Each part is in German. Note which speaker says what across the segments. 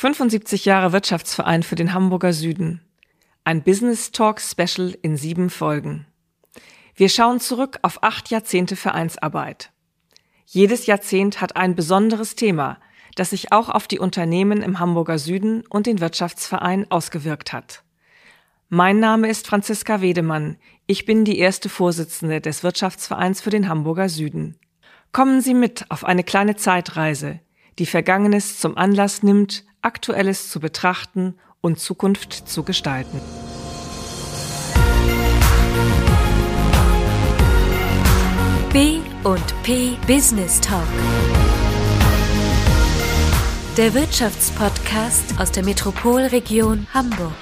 Speaker 1: 75 Jahre Wirtschaftsverein für den Hamburger Süden. Ein Business Talk Special in sieben Folgen. Wir schauen zurück auf acht Jahrzehnte Vereinsarbeit. Jedes Jahrzehnt hat ein besonderes Thema, das sich auch auf die Unternehmen im Hamburger Süden und den Wirtschaftsverein ausgewirkt hat. Mein Name ist Franziska Wedemann. Ich bin die erste Vorsitzende des Wirtschaftsvereins für den Hamburger Süden. Kommen Sie mit auf eine kleine Zeitreise, die Vergangenes zum Anlass nimmt, Aktuelles zu betrachten und Zukunft zu gestalten.
Speaker 2: B und P Business Talk. Der Wirtschaftspodcast aus der Metropolregion Hamburg.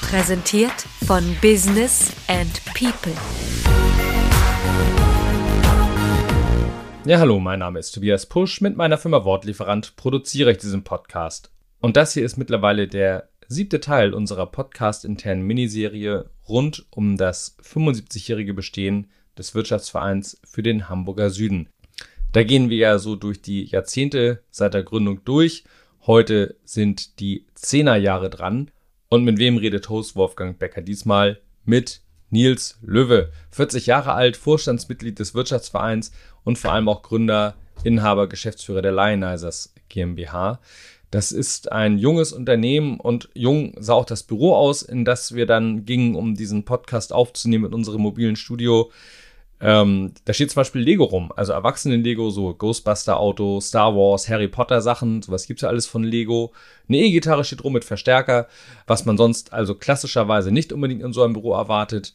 Speaker 2: Präsentiert von Business and People.
Speaker 3: Ja, hallo, mein Name ist Tobias Pusch. Mit meiner Firma Wortlieferant produziere ich diesen Podcast. Und das hier ist mittlerweile der siebte Teil unserer podcast-internen Miniserie rund um das 75-jährige Bestehen des Wirtschaftsvereins für den Hamburger Süden. Da gehen wir ja so durch die Jahrzehnte seit der Gründung durch. Heute sind die Zehnerjahre dran. Und mit wem redet Host Wolfgang Becker diesmal? Mit Nils Löwe, 40 Jahre alt, Vorstandsmitglied des Wirtschaftsvereins und vor allem auch Gründer, Inhaber, Geschäftsführer der Lionizers GmbH. Das ist ein junges Unternehmen und jung sah auch das Büro aus, in das wir dann gingen, um diesen Podcast aufzunehmen in unserem mobilen Studio. Ähm, da steht zum Beispiel Lego rum, also Erwachsenen-Lego, so Ghostbuster-Auto, Star Wars, Harry Potter-Sachen, sowas gibt's ja alles von Lego. Eine E-Gitarre steht rum mit Verstärker, was man sonst also klassischerweise nicht unbedingt in so einem Büro erwartet.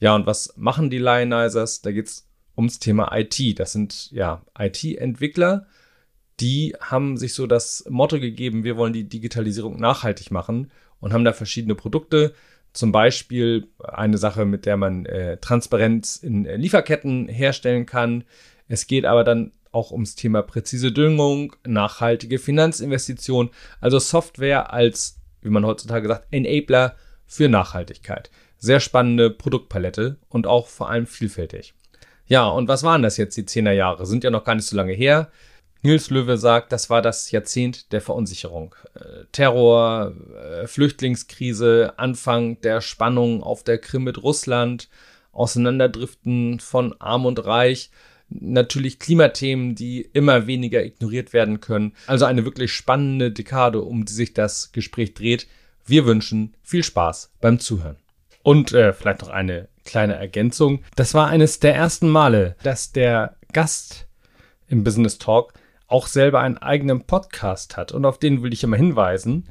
Speaker 3: Ja, und was machen die Lionizers? Da geht's ums Thema IT. Das sind ja IT-Entwickler, die haben sich so das Motto gegeben, wir wollen die Digitalisierung nachhaltig machen und haben da verschiedene Produkte. Zum Beispiel eine Sache, mit der man äh, Transparenz in äh, Lieferketten herstellen kann. Es geht aber dann auch ums Thema präzise Düngung, nachhaltige Finanzinvestitionen, also Software als, wie man heutzutage sagt, Enabler für Nachhaltigkeit. Sehr spannende Produktpalette und auch vor allem vielfältig. Ja, und was waren das jetzt, die Zehnerjahre? Sind ja noch gar nicht so lange her. Nils Löwe sagt, das war das Jahrzehnt der Verunsicherung. Äh, Terror, äh, Flüchtlingskrise, Anfang der Spannung auf der Krim mit Russland, Auseinanderdriften von Arm und Reich, natürlich Klimathemen, die immer weniger ignoriert werden können. Also eine wirklich spannende Dekade, um die sich das Gespräch dreht. Wir wünschen viel Spaß beim Zuhören. Und äh, vielleicht noch eine kleine Ergänzung. Das war eines der ersten Male, dass der Gast im Business Talk auch selber einen eigenen Podcast hat. Und auf den will ich immer hinweisen.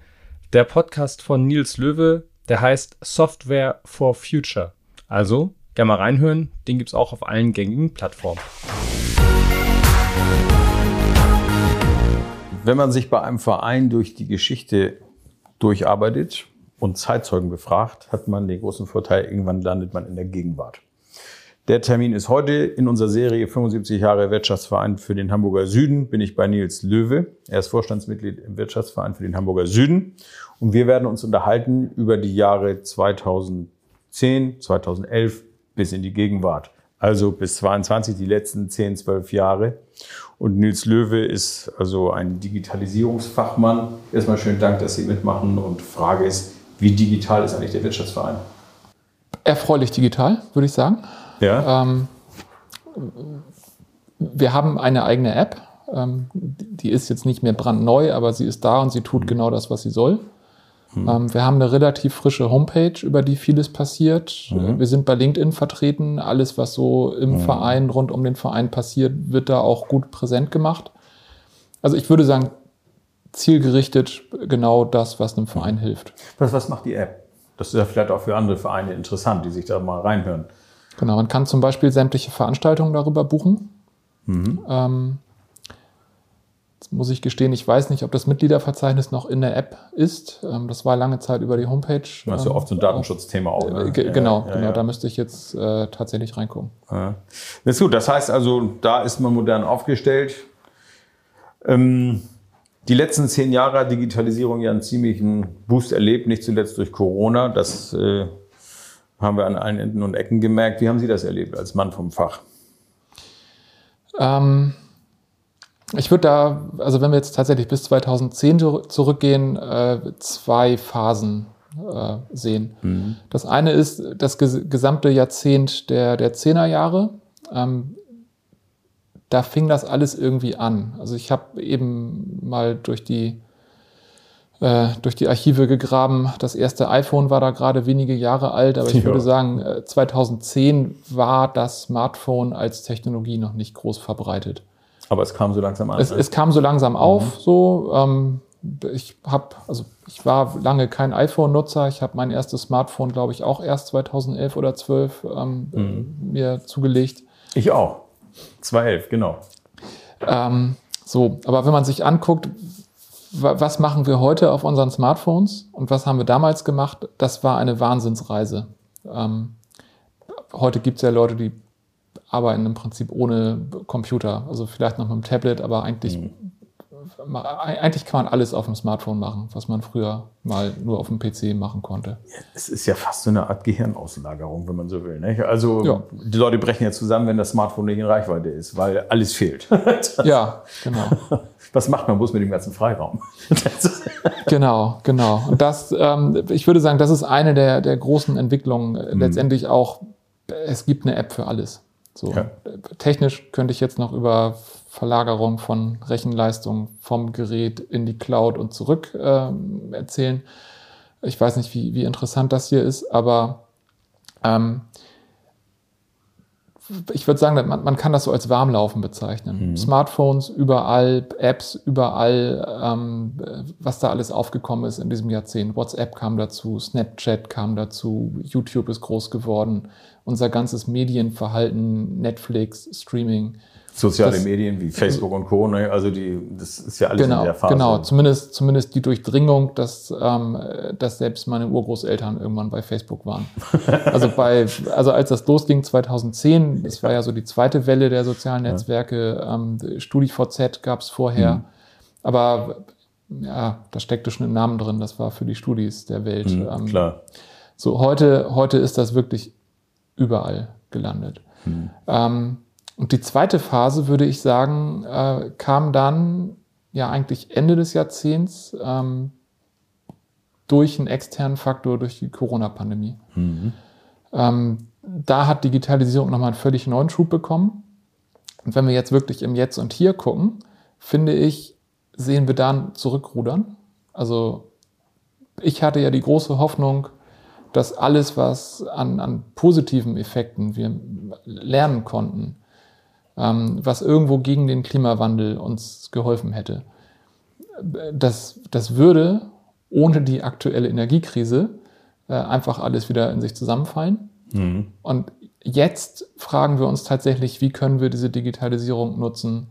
Speaker 3: Der Podcast von Nils Löwe, der heißt Software for Future. Also, gerne mal reinhören. Den gibt es auch auf allen gängigen Plattformen.
Speaker 4: Wenn man sich bei einem Verein durch die Geschichte durcharbeitet und Zeitzeugen befragt, hat man den großen Vorteil, irgendwann landet man in der Gegenwart. Der Termin ist heute in unserer Serie 75 Jahre Wirtschaftsverein für den Hamburger Süden. Bin ich bei Nils Löwe. Er ist Vorstandsmitglied im Wirtschaftsverein für den Hamburger Süden. Und wir werden uns unterhalten über die Jahre 2010, 2011 bis in die Gegenwart. Also bis 22, die letzten 10, 12 Jahre. Und Nils Löwe ist also ein Digitalisierungsfachmann. Erstmal schönen Dank, dass Sie mitmachen. Und Frage ist, wie digital ist eigentlich der Wirtschaftsverein?
Speaker 5: Erfreulich digital, würde ich sagen.
Speaker 4: Ja. Ähm,
Speaker 5: wir haben eine eigene App. Ähm, die ist jetzt nicht mehr brandneu, aber sie ist da und sie tut mhm. genau das, was sie soll. Mhm. Ähm, wir haben eine relativ frische Homepage, über die vieles passiert. Mhm. Wir sind bei LinkedIn vertreten. Alles, was so im mhm. Verein, rund um den Verein passiert, wird da auch gut präsent gemacht. Also ich würde sagen, zielgerichtet genau das, was einem Verein mhm. hilft.
Speaker 4: Was, was macht die App? Das ist ja vielleicht auch für andere Vereine interessant, die sich da mal reinhören.
Speaker 5: Genau, man kann zum Beispiel sämtliche Veranstaltungen darüber buchen. Mhm. Ähm, jetzt muss ich gestehen, ich weiß nicht, ob das Mitgliederverzeichnis noch in der App ist. Ähm, das war lange Zeit über die Homepage.
Speaker 4: Das ist ja oft so ein Datenschutzthema auch. Ne?
Speaker 5: Äh, genau, ja, genau. Ja. Da müsste ich jetzt äh, tatsächlich reingucken.
Speaker 4: Ja. Das ist gut. Das heißt also, da ist man modern aufgestellt. Ähm, die letzten zehn Jahre hat Digitalisierung ja einen ziemlichen Boost erlebt, nicht zuletzt durch Corona. Das äh, haben wir an allen Enden und Ecken gemerkt. Wie haben Sie das erlebt als Mann vom Fach?
Speaker 5: Ähm, Ich würde da, also wenn wir jetzt tatsächlich bis 2010 zurückgehen, äh, zwei Phasen äh, sehen. Mhm. Das eine ist das gesamte Jahrzehnt der, der Zehnerjahre. Ähm, da fing das alles irgendwie an. Also ich habe eben mal durch die äh, durch die Archive gegraben. Das erste iPhone war da gerade wenige Jahre alt, aber ich ja. würde sagen, 2010 äh, war das Smartphone als Technologie noch nicht groß verbreitet.
Speaker 4: Aber es kam so langsam an.
Speaker 5: Es, es kam so langsam mhm. auf. So, ähm, ich habe, also ich war lange kein iPhone-Nutzer. Ich habe mein erstes Smartphone, glaube ich, auch erst 2011 oder 12 ähm, mhm. mir zugelegt.
Speaker 4: Ich auch. 2011, genau.
Speaker 5: Ähm, so, aber wenn man sich anguckt, was machen wir heute auf unseren Smartphones und was haben wir damals gemacht, das war eine Wahnsinnsreise. Ähm, heute gibt es ja Leute, die arbeiten im Prinzip ohne Computer, also vielleicht noch mit dem Tablet, aber eigentlich mhm eigentlich kann man alles auf dem Smartphone machen, was man früher mal nur auf dem PC machen konnte.
Speaker 4: Es ist ja fast so eine Art Gehirnauslagerung, wenn man so will. Nicht? Also ja. die Leute brechen ja zusammen, wenn das Smartphone nicht in Reichweite ist, weil alles fehlt.
Speaker 5: ja, genau.
Speaker 4: Was macht man bloß mit dem ganzen Freiraum?
Speaker 5: genau, genau. Und das, ähm, ich würde sagen, das ist eine der, der großen Entwicklungen. Mhm. Letztendlich auch, es gibt eine App für alles. So, ja. Technisch könnte ich jetzt noch über Verlagerung von Rechenleistung vom Gerät in die Cloud und zurück äh, erzählen. Ich weiß nicht, wie, wie interessant das hier ist, aber ähm, ich würde sagen, man, man, kann das so als Warmlaufen bezeichnen. Mhm. Smartphones überall, Apps überall, ähm, was da alles aufgekommen ist in diesem Jahrzehnt. WhatsApp kam dazu, Snapchat kam dazu, YouTube ist groß geworden, unser ganzes Medienverhalten, Netflix, Streaming.
Speaker 4: Soziale das, Medien wie Facebook und Co. Ne? Also die, das ist ja alles
Speaker 5: genau,
Speaker 4: in der Phase.
Speaker 5: Genau, zumindest, zumindest die Durchdringung, dass, ähm, dass selbst meine Urgroßeltern irgendwann bei Facebook waren. also bei, also als das losging 2010, das war ja so die zweite Welle der sozialen Netzwerke, ähm, StudiVZ gab es vorher. Mhm. Aber ja, da steckte schon ein Namen drin, das war für die Studis der Welt.
Speaker 4: Mhm, ähm, klar.
Speaker 5: So, heute, heute ist das wirklich überall gelandet. Mhm. Und die zweite Phase, würde ich sagen, äh, kam dann ja eigentlich Ende des Jahrzehnts ähm, durch einen externen Faktor, durch die Corona-Pandemie. Mhm. Ähm, da hat Digitalisierung nochmal einen völlig neuen Schub bekommen. Und wenn wir jetzt wirklich im Jetzt und Hier gucken, finde ich, sehen wir dann zurückrudern. Also ich hatte ja die große Hoffnung, dass alles, was an, an positiven Effekten wir lernen konnten, was irgendwo gegen den Klimawandel uns geholfen hätte. Das, das würde ohne die aktuelle Energiekrise äh, einfach alles wieder in sich zusammenfallen. Mhm. Und jetzt fragen wir uns tatsächlich, wie können wir diese Digitalisierung nutzen,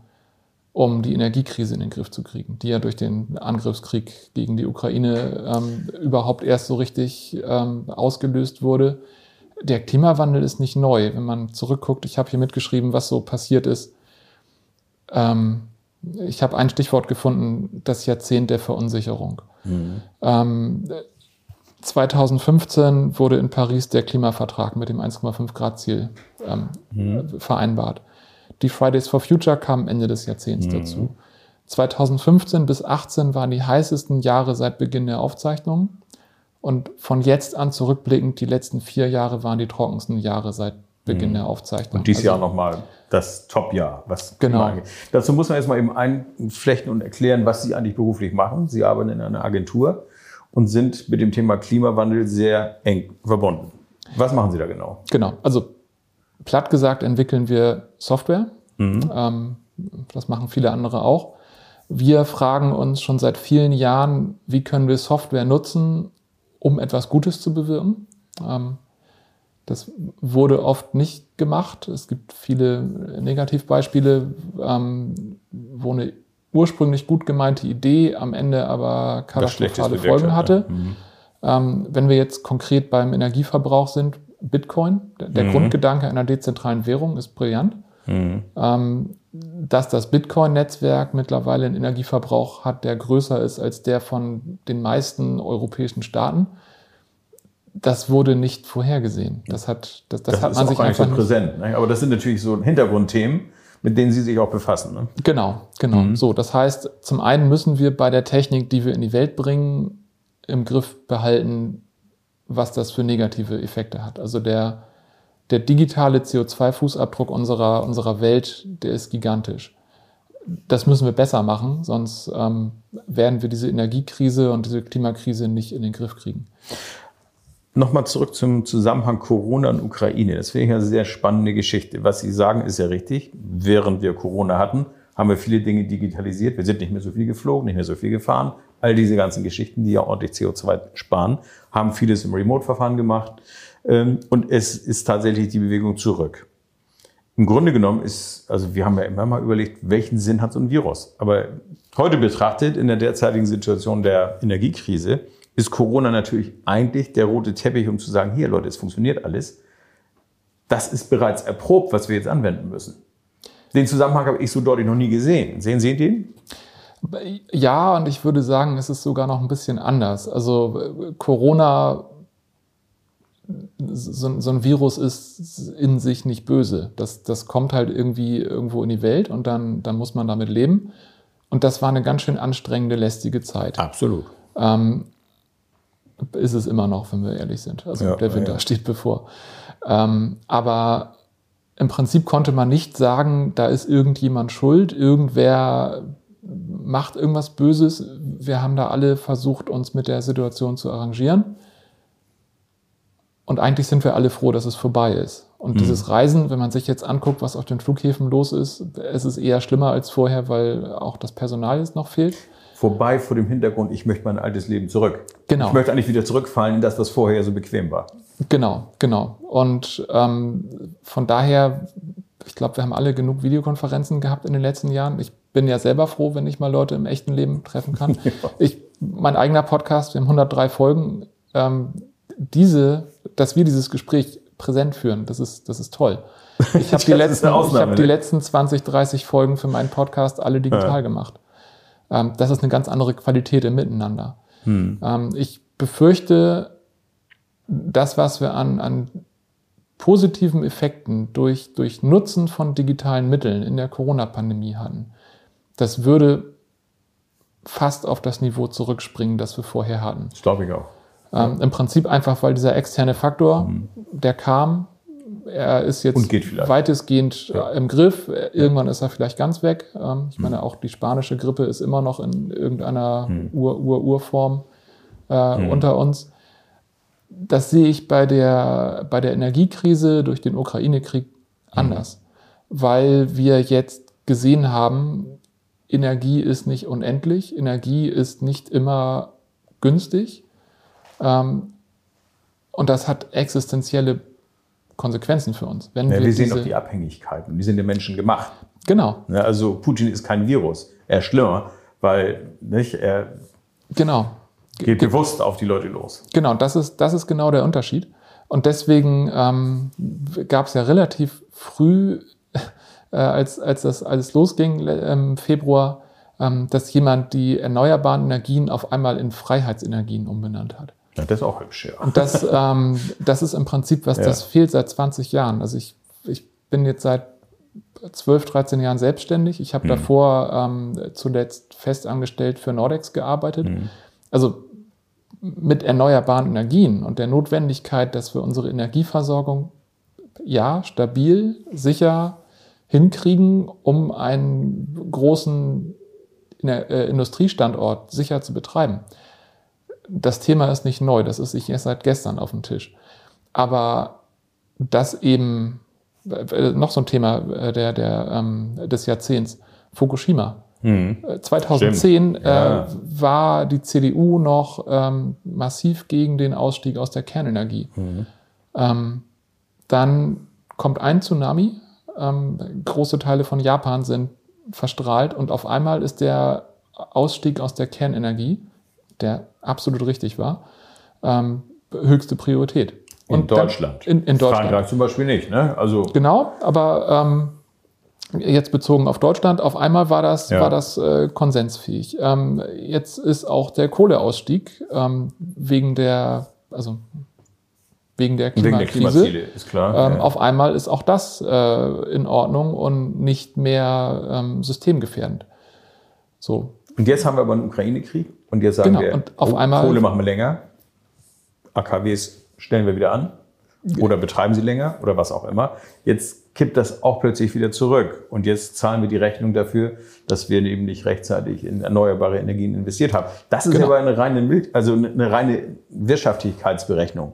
Speaker 5: um die Energiekrise in den Griff zu kriegen, die ja durch den Angriffskrieg gegen die Ukraine ähm, überhaupt erst so richtig ähm, ausgelöst wurde der Klimawandel ist nicht neu. Wenn man zurückguckt, ich habe hier mitgeschrieben, was so passiert ist. Ähm, ich habe ein Stichwort gefunden, das Jahrzehnt der Verunsicherung. Mhm. Ähm, 2015 wurde in Paris der Klimavertrag mit dem 1,5 Grad Ziel ähm, mhm. vereinbart. Die Fridays for Future kamen Ende des Jahrzehnts mhm. dazu. 2015 bis 2018 waren die heißesten Jahre seit Beginn der Aufzeichnungen. Und von jetzt an zurückblickend, die letzten vier Jahre waren die trockensten Jahre seit Beginn mhm. der Aufzeichnung.
Speaker 4: Und dieses also, Jahr nochmal das Top-Jahr. Was
Speaker 5: genau.
Speaker 4: Dazu muss man jetzt mal eben einflechten und erklären, was Sie eigentlich beruflich machen. Sie arbeiten in einer Agentur und sind mit dem Thema Klimawandel sehr eng verbunden. Was machen Sie da genau?
Speaker 5: Genau, also platt gesagt entwickeln wir Software. Mhm. Ähm, das machen viele andere auch. Wir fragen uns schon seit vielen Jahren, wie können wir Software nutzen, um etwas Gutes zu bewirken. Ähm, das wurde oft nicht gemacht. Es gibt viele Negativbeispiele, ähm, wo eine ursprünglich gut gemeinte Idee am Ende aber katastrophale Folgen hatte. Mhm. Ähm, wenn wir jetzt konkret beim Energieverbrauch sind, Bitcoin, der, mhm. Grundgedanke einer dezentralen Währung ist brillant. Mhm. Ähm, dass das Bitcoin-Netzwerk mittlerweile einen Energieverbrauch hat, der größer ist als der von den meisten europäischen Staaten. Das wurde nicht vorhergesehen. Das hat, das, das, das hat man sich
Speaker 4: einfach so präsent. Ne? Aber das sind natürlich so Hintergrundthemen, mit denen Sie sich auch befassen. Ne?
Speaker 5: Genau, genau. Mhm. So, das heißt, zum einen müssen wir bei der Technik, die wir in die Welt bringen, im Griff behalten, was das für negative Effekte hat. Also der, der digitale CO2-Fußabdruck unserer, unserer Welt, der ist gigantisch. Das müssen wir besser machen, sonst ähm, werden wir diese Energiekrise und diese Klimakrise nicht in den Griff kriegen.
Speaker 4: Nochmal zurück zum Zusammenhang Corona und Ukraine. Das finde ich eine sehr spannende Geschichte. Was Sie sagen, ist ja richtig. Während wir Corona hatten, haben wir viele Dinge digitalisiert. Wir sind nicht mehr so viel geflogen, nicht mehr so viel gefahren. All diese ganzen Geschichten, die ja ordentlich CO2 sparen, haben vieles im Remote-Verfahren gemacht. Ähm, und es ist tatsächlich die Bewegung zurück. Im Grunde genommen ist, also wir haben ja immer mal überlegt, welchen Sinn hat so ein Virus? Aber heute betrachtet, in der derzeitigen Situation der Energiekrise, ist Corona natürlich eigentlich der rote Teppich, um zu sagen, hier Leute, es funktioniert alles. Das ist bereits erprobt, was wir jetzt anwenden müssen. Den Zusammenhang habe ich so deutlich noch nie gesehen. Sehen Sie den?
Speaker 5: Ja, und ich würde sagen, es ist sogar noch ein bisschen anders. Also Corona, so, so, ein Virus ist in sich nicht böse. Das, das kommt halt irgendwie irgendwo in die Welt und dann, dann muss man damit leben. Und das war eine ganz schön anstrengende, lästige Zeit.
Speaker 4: Absolut.
Speaker 5: Ähm, ist es immer noch, wenn wir ehrlich sind. Also ja, der Winter ja. steht bevor. Ähm, aber im Prinzip konnte man nicht sagen, da ist irgendjemand schuld, irgendwer macht irgendwas Böses. Wir haben da alle versucht, uns mit der Situation zu arrangieren. Und eigentlich sind wir alle froh, dass es vorbei ist. Und mhm. dieses Reisen, wenn man sich jetzt anguckt, was auf den Flughäfen los ist, es ist eher schlimmer als vorher, weil auch das Personal jetzt noch fehlt
Speaker 4: vorbei vor dem Hintergrund, ich möchte mein altes Leben zurück.
Speaker 5: Genau.
Speaker 4: Ich möchte eigentlich wieder zurückfallen in das, was vorher so bequem war.
Speaker 5: Genau, genau. Und ähm, von daher, ich glaube, wir haben alle genug Videokonferenzen gehabt in den letzten Jahren. Ich bin ja selber froh, wenn ich mal Leute im echten Leben treffen kann. ja. Ich, mein eigener Podcast, wir haben 103 Folgen. Ähm, diese, dass wir dieses Gespräch präsent führen, das ist, das ist toll. Ich habe die, letzten, ich hab die ne? letzten 20, 30 Folgen für meinen Podcast alle digital ja. gemacht. Ähm, das ist eine ganz andere Qualität im Miteinander. Hm. Ähm, ich befürchte, das, was wir an, an positiven Effekten durch, durch Nutzen von digitalen Mitteln in der Corona-Pandemie hatten, das würde fast auf das Niveau zurückspringen, das wir vorher hatten.
Speaker 4: Das glaube ich auch.
Speaker 5: Ähm, Im Prinzip einfach, weil dieser externe Faktor, mhm. der kam, er ist jetzt weitestgehend ja. im Griff. Irgendwann ist er vielleicht ganz weg. Ähm, ich meine, hm. auch die spanische Grippe ist immer noch in irgendeiner hm. Ur-Ur-Urform äh, hm. unter uns. Das sehe ich bei der, bei der Energiekrise durch den Ukraine-Krieg hm. anders, weil wir jetzt gesehen haben, Energie ist nicht unendlich, Energie ist nicht immer günstig. Ähm, und das hat existenzielle Konsequenzen für uns.
Speaker 4: Wenn ja, wir, wir sehen auch die Abhängigkeiten die sind den Menschen gemacht.
Speaker 5: Genau.
Speaker 4: Ja, also Putin ist kein Virus. Er ist schlimmer, weil nicht, er
Speaker 5: genau.
Speaker 4: geht Ge bewusst auf die Leute los.
Speaker 5: Genau, das ist, das ist genau der Unterschied. Und deswegen ähm, gab es ja relativ früh, äh, als, als das alles losging im ähm, Februar, ähm, dass jemand die erneuerbaren Energien auf einmal in Freiheitsenergien umbenannt hat.
Speaker 4: Ja, das ist auch hübsch, ja.
Speaker 5: Und das, ähm, das ist im Prinzip, was ja. das fehlt seit 20 Jahren. Also ich, ich bin jetzt seit 12, 13 Jahren selbstständig. Ich habe mhm. davor ähm, zuletzt festangestellt für Nordex gearbeitet. Mhm. Also mit erneuerbaren Energien und der Notwendigkeit, dass wir unsere Energieversorgung ja stabil, sicher hinkriegen, um einen großen äh, Industriestandort sicher zu betreiben das Thema ist nicht neu, das ist nicht erst seit gestern auf dem Tisch. Aber das eben, äh, noch so ein Thema äh, der, der, ähm, des Jahrzehnts, Fukushima. Mhm. 2010 äh, ja. war die CDU noch ähm, massiv gegen den Ausstieg aus der Kernenergie. Mhm. Ähm, dann kommt ein Tsunami, ähm, große Teile von Japan sind verstrahlt und auf einmal ist der Ausstieg aus der Kernenergie der absolut richtig war, ähm, höchste Priorität.
Speaker 4: Und in Deutschland.
Speaker 5: Dann, in, in Deutschland.
Speaker 4: Frankreich zum Beispiel nicht, ne?
Speaker 5: Also genau, aber ähm, jetzt bezogen auf Deutschland, auf einmal war das, ja. war das äh, konsensfähig. Ähm, jetzt ist auch der Kohleausstieg ähm, wegen der, also wegen der
Speaker 4: Wegen der
Speaker 5: Klimakrise.
Speaker 4: Klimaziele, ist klar.
Speaker 5: Ähm,
Speaker 4: Ja.
Speaker 5: Auf einmal ist auch das äh, in Ordnung und nicht mehr ähm, systemgefährdend. So,
Speaker 4: Und jetzt haben wir aber einen Ukraine-Krieg und jetzt sagen
Speaker 5: Genau,
Speaker 4: wir,
Speaker 5: und auf
Speaker 4: oh,
Speaker 5: einmal-
Speaker 4: Kohle machen wir länger, AKWs stellen wir wieder an oder betreiben sie länger oder was auch immer. Jetzt kippt das auch plötzlich wieder zurück und jetzt zahlen wir die Rechnung dafür, dass wir eben nicht rechtzeitig in erneuerbare Energien investiert haben. Das ist
Speaker 5: Genau.
Speaker 4: aber eine reine, also eine reine Wirtschaftlichkeitsberechnung.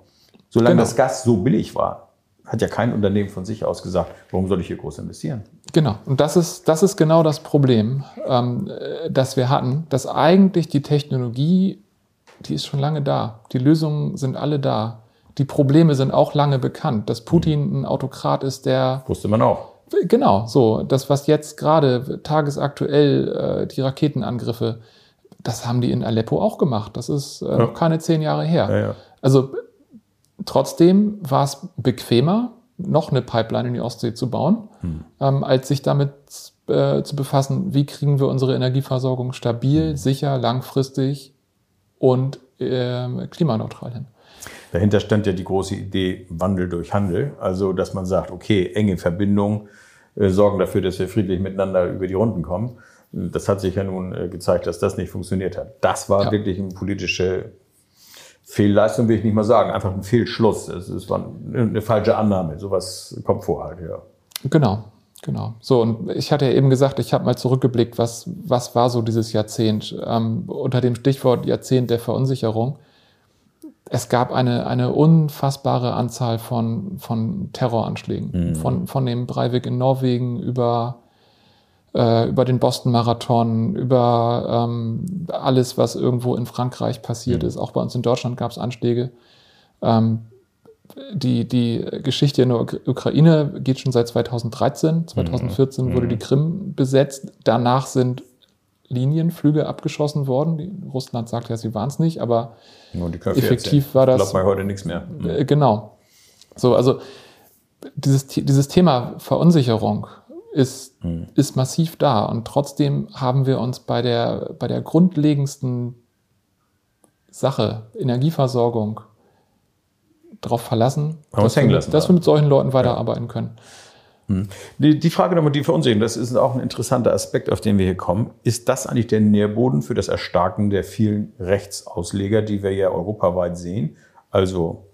Speaker 4: Solange
Speaker 5: Genau.
Speaker 4: das Gas so billig war, hat ja kein Unternehmen von sich aus gesagt, warum soll ich hier groß investieren?
Speaker 5: Genau, und das ist, das ist genau das Problem, ähm, äh, das wir hatten, dass eigentlich die Technologie, die ist schon lange da. Die Lösungen sind alle da. Die Probleme sind auch lange bekannt. Dass Putin ein Autokrat ist, der
Speaker 4: Wusste man auch.
Speaker 5: Genau, so. Das, was jetzt gerade tagesaktuell äh, die Raketenangriffe, das haben die in Aleppo auch gemacht. Das ist äh, noch keine zehn Jahre her.
Speaker 4: Ja, ja.
Speaker 5: Also trotzdem war es bequemer, noch eine Pipeline in die Ostsee zu bauen, ähm, als sich damit äh, zu befassen, wie kriegen wir unsere Energieversorgung stabil, sicher, langfristig und ähm, klimaneutral hin.
Speaker 4: Dahinter stand ja die große Idee Wandel durch Handel. Also, dass man sagt, okay, enge Verbindungen äh, sorgen dafür, dass wir friedlich miteinander über die Runden kommen. Das hat sich ja nun äh, gezeigt, dass das nicht funktioniert hat. Das war
Speaker 5: Ja.
Speaker 4: wirklich eine politische Fehlleistung, will ich nicht mal sagen. Einfach ein Fehlschluss. Es es war eine falsche Annahme. Sowas kommt vor halt, ja.
Speaker 5: Genau, genau. So, und ich hatte ja eben gesagt, ich habe mal zurückgeblickt, was, was war so dieses Jahrzehnt ähm, unter dem Stichwort Jahrzehnt der Verunsicherung. Es gab eine, eine unfassbare Anzahl von, von Terroranschlägen. Von, von dem Breivik in Norwegen über, äh, über den Boston-Marathon, über ähm, alles, was irgendwo in Frankreich passiert ist. Auch bei uns in Deutschland gab es Anschläge. Ähm, die, die Geschichte in der Uk- Ukraine geht schon seit 2013. 2014 wurde die Krim besetzt. Danach sind Linienflüge abgeschossen worden. Die, Russland sagt ja, sie waren es nicht, aber Effektiv
Speaker 4: erzählen.
Speaker 5: war das-
Speaker 4: Glaubt man heute nichts mehr.
Speaker 5: äh, genau. So, also dieses, dieses Thema Verunsicherung ist, ist massiv da und trotzdem haben wir uns bei der, bei der grundlegendsten Sache, Energieversorgung, darauf verlassen, dass, wir,
Speaker 4: lassen,
Speaker 5: dass
Speaker 4: ja.
Speaker 5: wir mit solchen Leuten weiterarbeiten können.
Speaker 4: Die, die Frage nochmal, die Verunsicherung, das ist auch ein interessanter Aspekt, auf den wir hier kommen. Ist das eigentlich der Nährboden für das Erstarken der vielen Rechtsausleger, die wir ja europaweit sehen? Also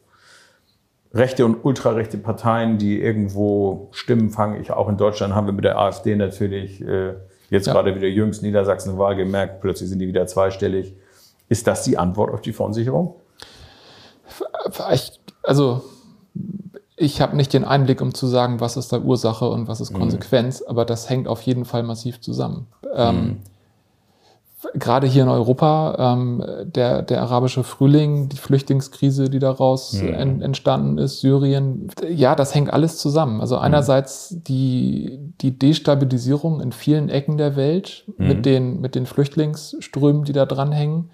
Speaker 4: rechte und ultrarechte Parteien, die irgendwo Stimmen fangen. Ich, auch in Deutschland haben wir mit der AfD natürlich äh, jetzt
Speaker 5: Ja.
Speaker 4: gerade wieder jüngst Niedersachsen-Wahl gemerkt, plötzlich sind die wieder zweistellig. Ist das die Antwort auf die Verunsicherung?
Speaker 5: Ich, also ich habe nicht den Einblick, um zu sagen, was ist da Ursache und was ist Konsequenz, aber das hängt auf jeden Fall massiv zusammen. Ähm, Gerade hier in Europa, ähm, der, der arabische Frühling, die Flüchtlingskrise, die daraus en, entstanden ist, Syrien, ja, das hängt alles zusammen. Also einerseits die, die Destabilisierung in vielen Ecken der Welt mit, den, mit den Flüchtlingsströmen, die da dranhängen.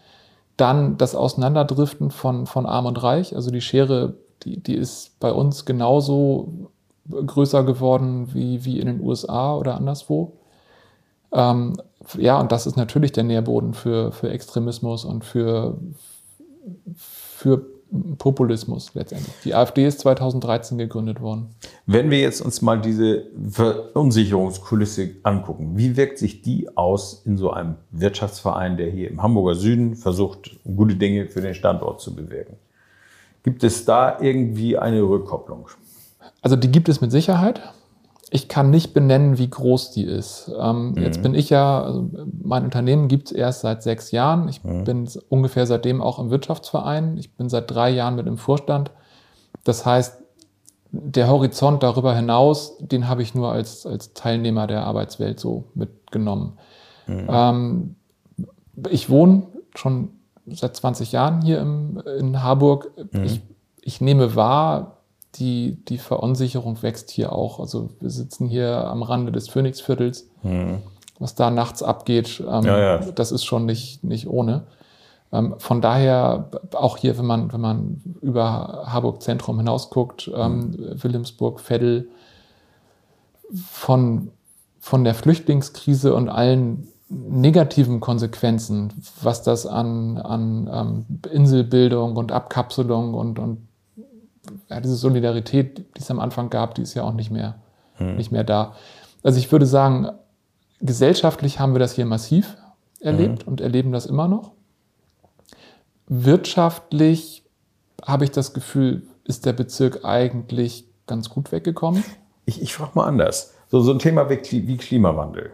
Speaker 5: Dann das Auseinanderdriften von, von Arm und Reich. Also die Schere, die, die ist bei uns genauso größer geworden wie, wie in den USA oder anderswo. Ähm, ja, und das ist natürlich der Nährboden für, für Extremismus und für, für Populismus letztendlich. Die AfD ist 2013 gegründet worden.
Speaker 4: Wenn wir jetzt uns mal diese Verunsicherungskulisse angucken, wie wirkt sich die aus in so einem Wirtschaftsverein, der hier im Hamburger Süden versucht, gute Dinge für den Standort zu bewirken? Gibt es da irgendwie eine Rückkopplung?
Speaker 5: Also die gibt es mit Sicherheit. Ich kann nicht benennen, wie groß die ist. Ähm, Jetzt bin ich ja, also mein Unternehmen gibt es erst seit sechs Jahren. Ich bin ungefähr seitdem auch im Wirtschaftsverein. Ich bin seit drei Jahren mit im Vorstand. Das heißt, der Horizont darüber hinaus, den habe ich nur als, als Teilnehmer der Arbeitswelt so mitgenommen. Ähm, ich wohne schon seit 20 Jahren hier im, in Harburg. Ich, ich nehme wahr, die, die Verunsicherung wächst hier auch. Also wir sitzen hier am Rande des Phoenixviertels. Was da nachts abgeht, ähm,
Speaker 4: Ja, ja.
Speaker 5: das ist schon nicht, nicht ohne. Ähm, von daher, auch hier, wenn man, wenn man über Harburg Zentrum hinaus guckt, ähm, Wilhelmsburg, Veddel, von, von der Flüchtlingskrise und allen negativen Konsequenzen, was das an, an ähm, Inselbildung und Abkapselung und, und ja, diese Solidarität, die es am Anfang gab, die ist ja auch nicht mehr, nicht mehr da. Also ich würde sagen, gesellschaftlich haben wir das hier massiv erlebt und erleben das immer noch. Wirtschaftlich habe ich das Gefühl, ist der Bezirk eigentlich ganz gut weggekommen.
Speaker 4: Ich, ich frage mal anders. So, so ein Thema wie, wie Klimawandel.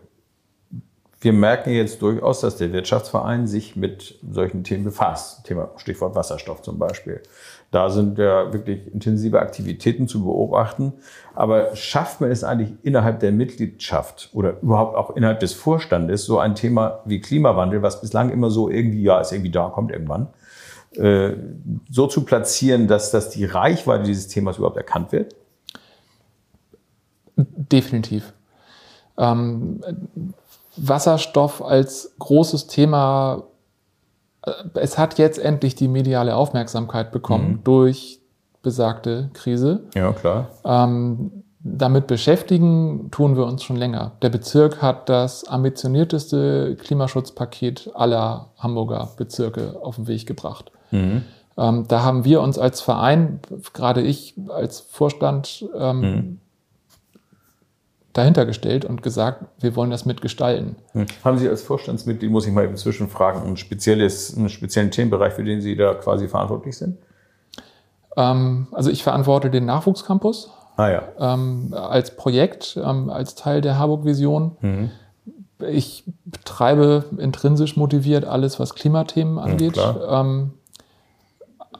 Speaker 4: Wir merken jetzt durchaus, dass der Wirtschaftsverein sich mit solchen Themen befasst. Thema Stichwort Wasserstoff zum Beispiel. Da sind ja wirklich intensive Aktivitäten zu beobachten. Aber schafft man es eigentlich innerhalb der Mitgliedschaft oder überhaupt auch innerhalb des Vorstandes so ein Thema wie Klimawandel, was bislang immer so irgendwie, ja, ist irgendwie da, kommt irgendwann, äh, so zu platzieren, dass, dass die Reichweite dieses Themas überhaupt erkannt wird?
Speaker 5: Definitiv. Ähm, Wasserstoff als großes Thema, es hat jetzt endlich die mediale Aufmerksamkeit bekommen durch besagte Krise.
Speaker 4: Ja, klar.
Speaker 5: Ähm, damit beschäftigen tun wir uns schon länger. Der Bezirk hat das ambitionierteste Klimaschutzpaket aller Hamburger Bezirke auf den Weg gebracht. Ähm, da haben wir uns als Verein, gerade ich als Vorstand, ähm, dahinter gestellt und gesagt, wir wollen das mitgestalten.
Speaker 4: Hm. Haben Sie als Vorstandsmitglied, muss ich mal eben zwischenfragen, ein spezielles, einen speziellen Themenbereich, für den Sie da quasi verantwortlich sind?
Speaker 5: Ähm, also ich verantworte den Nachwuchscampus
Speaker 4: Ah ja.
Speaker 5: ähm, als Projekt, ähm, als Teil der Harburg-Vision. Ich betreibe intrinsisch motiviert alles, was Klimathemen angeht.
Speaker 4: klar.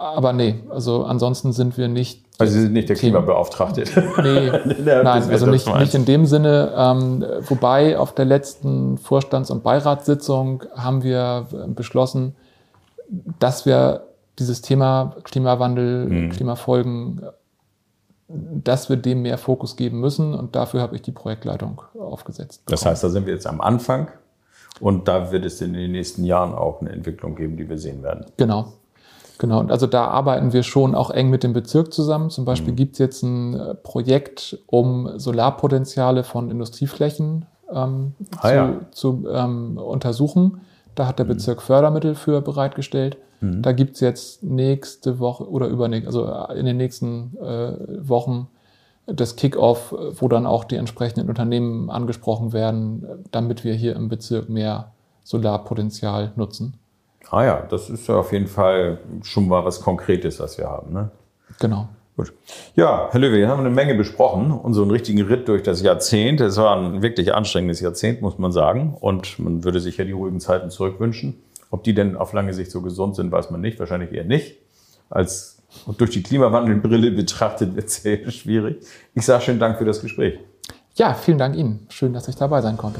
Speaker 5: Aber nee, also ansonsten sind wir nicht.
Speaker 4: Also Sie sind nicht der
Speaker 5: Themen.
Speaker 4: Klimabeauftragte.
Speaker 5: Nee, nein, also nicht, nicht in dem Sinne. Ähm, wobei auf der letzten Vorstands- und Beiratssitzung haben wir äh, beschlossen, dass wir dieses Thema Klimawandel,
Speaker 4: Mhm.
Speaker 5: Klimafolgen, dass wir dem mehr Fokus geben müssen. Und dafür habe ich die Projektleitung aufgesetzt.
Speaker 4: Das
Speaker 5: bekommen.
Speaker 4: heißt, da sind wir jetzt am Anfang und da wird es in den nächsten Jahren auch eine Entwicklung geben, die wir sehen werden.
Speaker 5: Genau. Genau, und also da arbeiten wir schon auch eng mit dem Bezirk zusammen. Zum
Speaker 4: Mhm.
Speaker 5: Beispiel gibt es jetzt ein äh, Projekt, um Solarpotenziale von Industrieflächen ähm,
Speaker 4: Ah,
Speaker 5: zu,
Speaker 4: ja. Mhm.
Speaker 5: zu ähm, untersuchen. Da hat der Bezirk Fördermittel für bereitgestellt. Da gibt es jetzt nächste Woche oder übernächste, also äh, in den nächsten äh, Wochen das Kick-off, wo dann auch die entsprechenden Unternehmen angesprochen werden, äh, damit wir hier im Bezirk mehr Solarpotenzial nutzen.
Speaker 4: Ah ja, das ist ja auf jeden Fall schon mal was Konkretes, was wir haben. Ne?
Speaker 5: Genau.
Speaker 4: Gut. Ja, Herr Löwe, wir haben eine Menge besprochen und so einen richtigen Ritt durch das Jahrzehnt. Es war ein wirklich anstrengendes Jahrzehnt, muss man sagen. Und man würde sich ja die ruhigen Zeiten zurückwünschen. Ob die denn auf lange Sicht so gesund sind, weiß man nicht. Wahrscheinlich eher nicht. Als durch die Klimawandelbrille betrachtet wird es sehr schwierig. Ich sage schönen Dank für das Gespräch.
Speaker 5: Ja, vielen Dank Ihnen. Schön, dass ich dabei sein konnte.